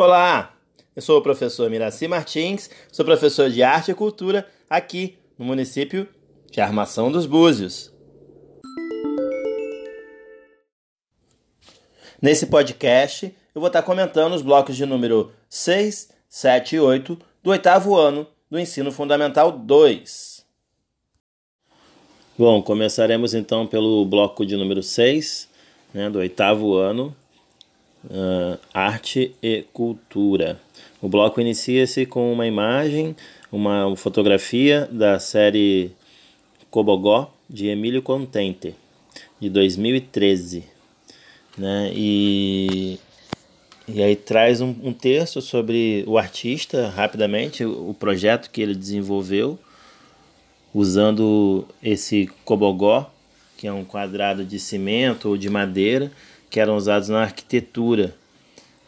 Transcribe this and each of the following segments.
Olá, eu sou o professor Miraci Martins, sou professor de Arte e Cultura aqui no município de Armação dos Búzios. Nesse podcast, eu vou estar comentando os blocos de número 6, 7 e 8 do oitavo ano do Ensino Fundamental 2. Bom, começaremos então pelo bloco de número 6, né, do oitavo ano, uh, arte e cultura. O bloco inicia-se com uma imagem, uma fotografia da série Cobogó de Emílio Contente, de 2013. Né? E, e aí traz um, um texto sobre o artista, rapidamente, o, o projeto que ele desenvolveu, usando esse cobogó, que é um quadrado de cimento ou de madeira, que eram usados na arquitetura.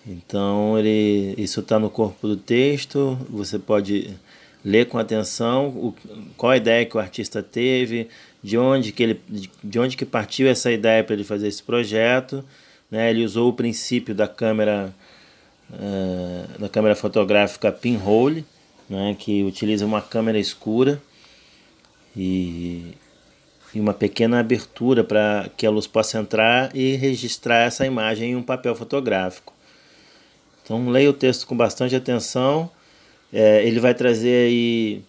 Então ele, isso está no corpo do texto, você pode ler com atenção o, qual a ideia que o artista teve, de onde que ele, de onde que partiu essa ideia para ele fazer esse projeto. Né? Ele usou o princípio da câmera uh, da câmera fotográfica pinhole, né? que utiliza uma câmera escura e e uma pequena abertura para que a luz possa entrar e registrar essa imagem em um papel fotográfico. Então leia o texto com bastante atenção. É, ele vai trazer aí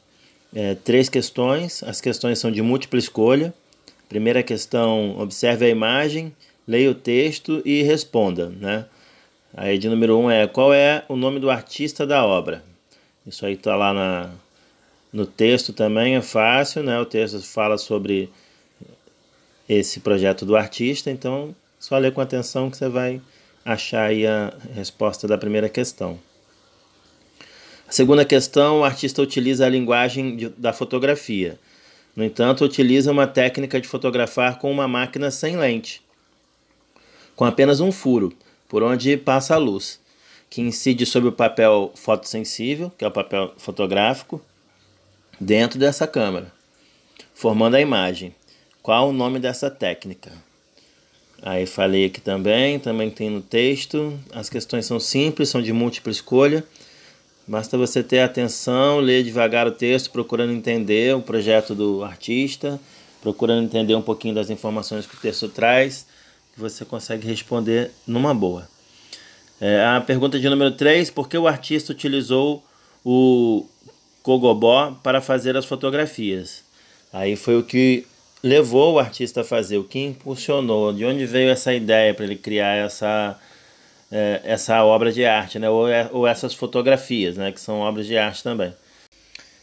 é, três questões. As questões são de múltipla escolha. Primeira questão: observe a imagem, leia o texto e responda. Né? Aí de número um é qual é o nome do artista da obra. Isso aí está lá na, no texto também, é fácil, né? O texto fala sobre esse projeto do artista, então só ler com atenção que você vai achar aí a resposta da primeira questão. A segunda questão, o artista utiliza a linguagem de, da fotografia. No entanto, utiliza uma técnica de fotografar com uma máquina sem lente, com apenas um furo, por onde passa a luz, que incide sobre o papel fotossensível, que é o papel fotográfico, dentro dessa câmera, formando a imagem. Qual o nome dessa técnica? Aí falei aqui também, também tem no texto. As questões são simples, são de múltipla escolha. Basta você ter atenção, ler devagar o texto, procurando entender o projeto do artista, procurando entender um pouquinho das informações que o texto traz, que você consegue responder numa boa. É, a pergunta de número 3, por que o artista utilizou o Cogobó para fazer as fotografias? Aí foi o que levou o artista a fazer, o que impulsionou, de onde veio essa ideia para ele criar essa, é, essa obra de arte, né? ou, é, ou essas fotografias, né? que são obras de arte também.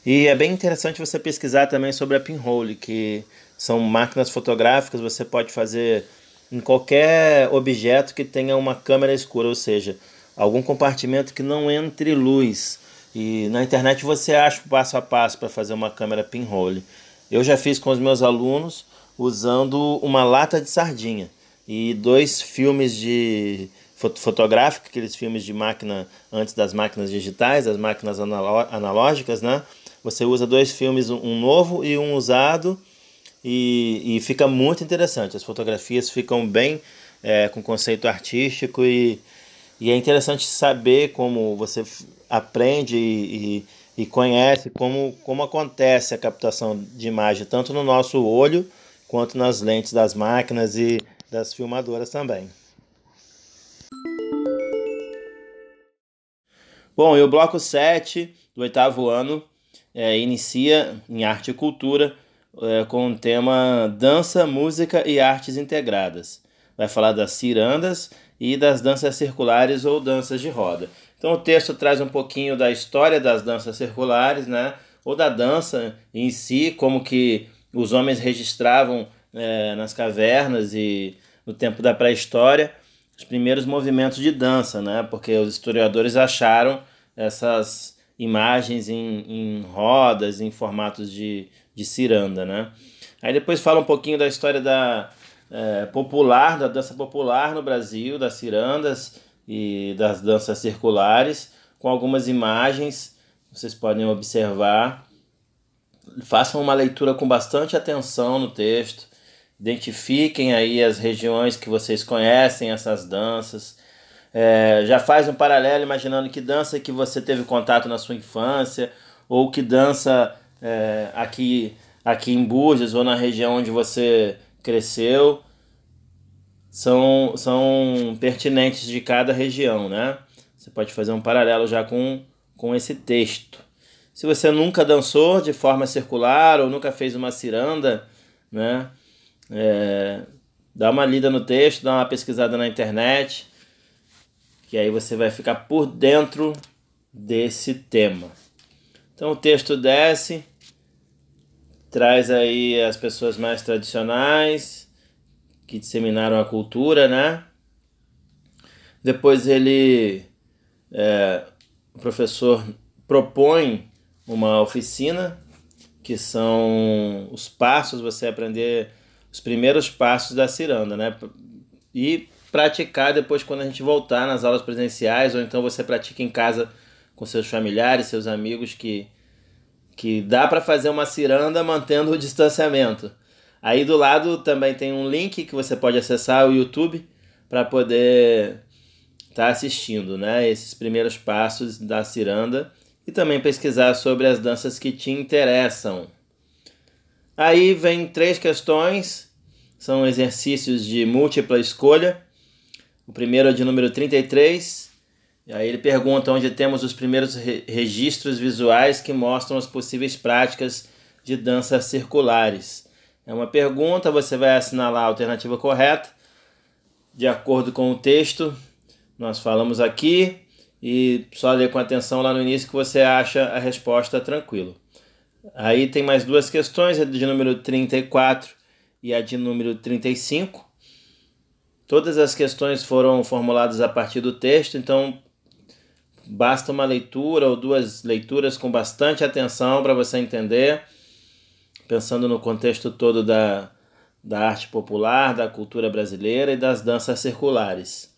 E é bem interessante você pesquisar também sobre a pinhole, que são máquinas fotográficas, você pode fazer em qualquer objeto que tenha uma câmera escura, ou seja, algum compartimento que não entre luz. E na internet você acha o passo a passo para fazer uma câmera pinhole. Eu já fiz com os meus alunos usando uma lata de sardinha e dois filmes de fotográfico, aqueles filmes de máquina antes das máquinas digitais, as máquinas analógicas, né? Você usa dois filmes, um novo e um usado, e, e fica muito interessante. As fotografias ficam bem é, com conceito artístico e, e é interessante saber como você aprende e, e conhece como, como acontece a captação de imagem, tanto no nosso olho quanto nas lentes das máquinas e das filmadoras também. Bom, e o bloco 7 do oitavo ano é, inicia em arte e cultura é, com o tema dança, música e artes integradas. Vai falar das cirandas e das danças circulares ou danças de roda. Então o texto traz um pouquinho da história das danças circulares, né? Ou da dança em si, como que os homens registravam é, nas cavernas e no tempo da pré-história os primeiros movimentos de dança, né? Porque os historiadores acharam essas imagens em, em rodas, em formatos de, de ciranda, né? Aí depois fala um pouquinho da história da é, popular, da dança popular no Brasil, das cirandas, e das danças circulares, com algumas imagens, vocês podem observar. Façam uma leitura com bastante atenção no texto, identifiquem aí as regiões que vocês conhecem essas danças, É, já faz um paralelo imaginando que dança que você teve contato na sua infância, ou que dança é, aqui, aqui em Búzios ou na região onde você cresceu. São, são pertinentes de cada região, né? Você pode fazer um paralelo já com, com esse texto. Se você nunca dançou de forma circular ou nunca fez uma ciranda, né? É, dá uma lida no texto, dá uma pesquisada na internet, que aí você vai ficar por dentro desse tema. Então o texto desce, traz aí as pessoas mais tradicionais que disseminaram a cultura, né? Depois ele, é, o professor propõe uma oficina, que são os passos, você aprender os primeiros passos da ciranda, né? E praticar depois quando a gente voltar nas aulas presenciais, ou então você pratica em casa com seus familiares, seus amigos, que, que dá para fazer uma ciranda mantendo o distanciamento. Aí do lado também tem um link que você pode acessar o YouTube para poder estar tá assistindo, né? Esses primeiros passos da ciranda e também pesquisar sobre as danças que te interessam. Aí vem três questões, são exercícios de múltipla escolha. O primeiro é de número 33. E aí ele pergunta onde temos os primeiros re registros visuais que mostram as possíveis práticas de danças circulares. É uma pergunta, você vai assinalar a alternativa correta, de acordo com o texto. Nós falamos aqui e só ler com atenção lá no início que você acha a resposta tranquilo. Aí tem mais duas questões, a de número 34 e a de número 35. Todas as questões foram formuladas a partir do texto, então basta uma leitura ou duas leituras com bastante atenção para você entender, pensando no contexto todo da, da arte popular, da cultura brasileira e das danças circulares.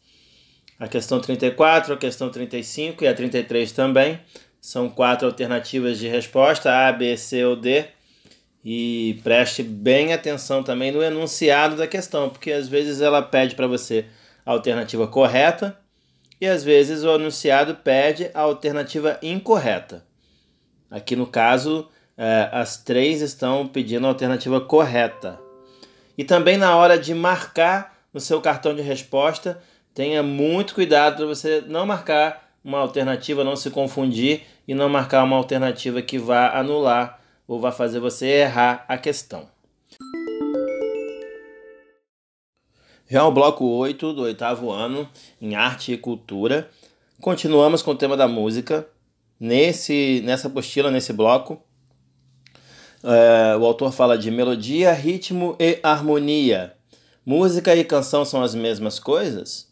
A questão 34, a questão 35 e a 33 também são quatro alternativas de resposta, A, B, C ou D. E preste bem atenção também no enunciado da questão, porque às vezes ela pede para você a alternativa correta e às vezes o enunciado pede a alternativa incorreta. Aqui no caso, é, as três estão pedindo a alternativa correta. E também na hora de marcar no seu cartão de resposta, tenha muito cuidado para você não marcar uma alternativa, não se confundir e não marcar uma alternativa que vá anular ou vá fazer você errar a questão. Já o bloco 8 do oitavo ano em arte e cultura, continuamos com o tema da música. Nesse, nessa apostila, nesse bloco, é, o autor fala de melodia, ritmo e harmonia. Música e canção são as mesmas coisas?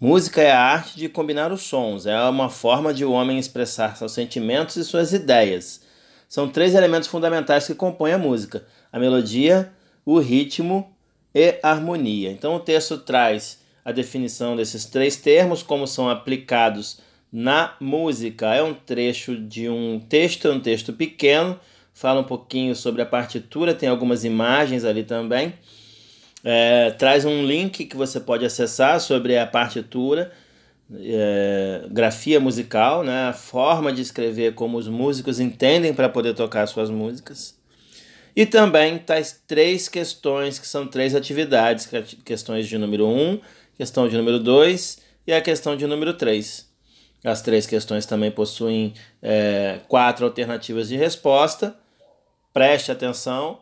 Música é a arte de combinar os sons, é uma forma de o homem expressar seus sentimentos e suas ideias. São três elementos fundamentais que compõem a música: a melodia, o ritmo e a harmonia. Então o texto traz a definição desses três termos, como são aplicados na música. É um trecho de um texto, é um texto pequeno, fala um pouquinho sobre a partitura, tem algumas imagens ali também é, traz um link que você pode acessar sobre a partitura, é, grafia musical, né, a forma de escrever como os músicos entendem para poder tocar suas músicas. E também tais três questões, que são três atividades, é questões de número 1, um, questão de número 2 e a questão de número 3. As três questões também possuem é, quatro alternativas de resposta. Preste atenção,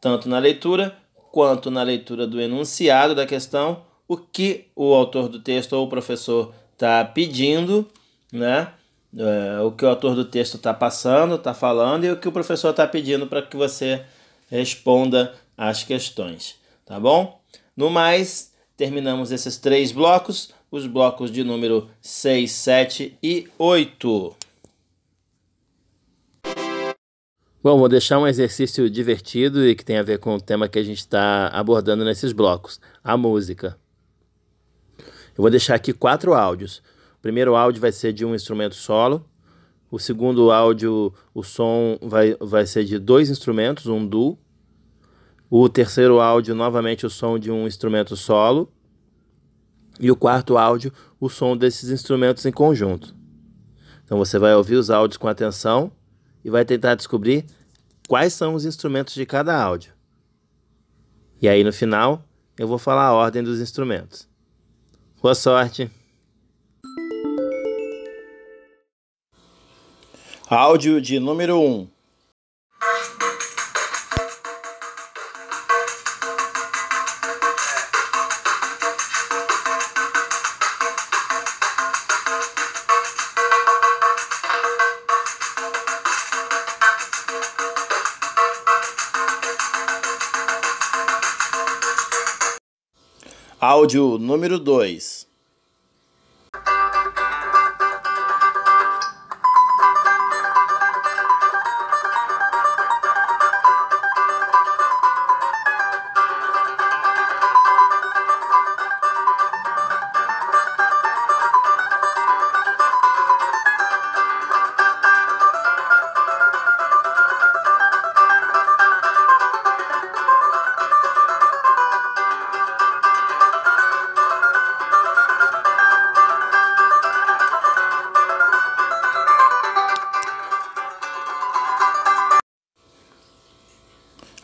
tanto na leitura quanto na leitura do enunciado da questão, o que o autor do texto ou o professor está pedindo, né? É, o que o autor do texto está passando, está falando e o que o professor está pedindo para que você responda às questões, tá bom? No mais, terminamos esses três blocos, os blocos de número 6, 7 e 8. Bom, vou deixar um exercício divertido e que tem a ver com o tema que a gente está abordando nesses blocos, a música. Eu vou deixar aqui quatro áudios. O primeiro áudio vai ser de um instrumento solo. O segundo áudio, o som vai, vai ser de dois instrumentos, um duo. O terceiro áudio, novamente, o som de um instrumento solo. E o quarto áudio, o som desses instrumentos em conjunto. Então você vai ouvir os áudios com atenção e vai tentar descobrir quais são os instrumentos de cada áudio. E aí no final eu vou falar a ordem dos instrumentos. Boa sorte! Áudio de número 1 um. Áudio número 2.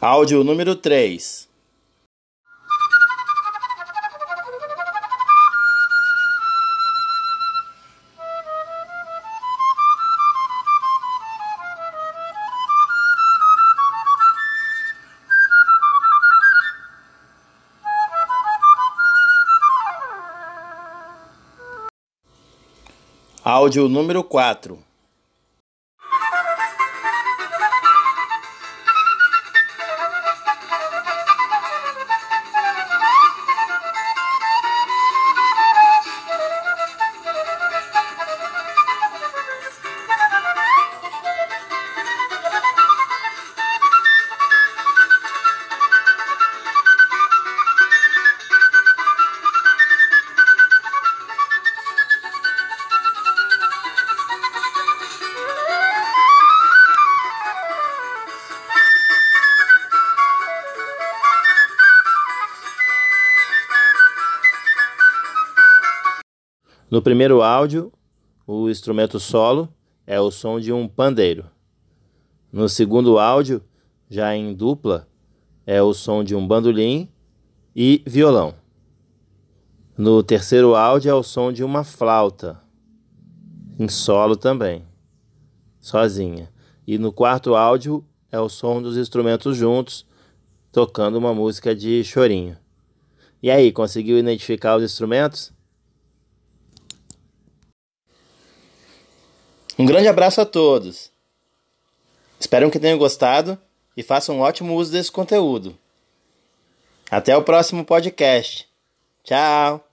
Áudio número 3. Áudio número 4. No primeiro áudio, o instrumento solo é o som de um pandeiro. No segundo áudio, já em dupla, é o som de um bandolim e violão. No terceiro áudio é o som de uma flauta, em solo também, sozinha. E no quarto áudio é o som dos instrumentos juntos, tocando uma música de chorinho. E aí, conseguiu identificar os instrumentos? Um grande abraço a todos. Espero que tenham gostado e façam um ótimo uso desse conteúdo. Até o próximo podcast. Tchau!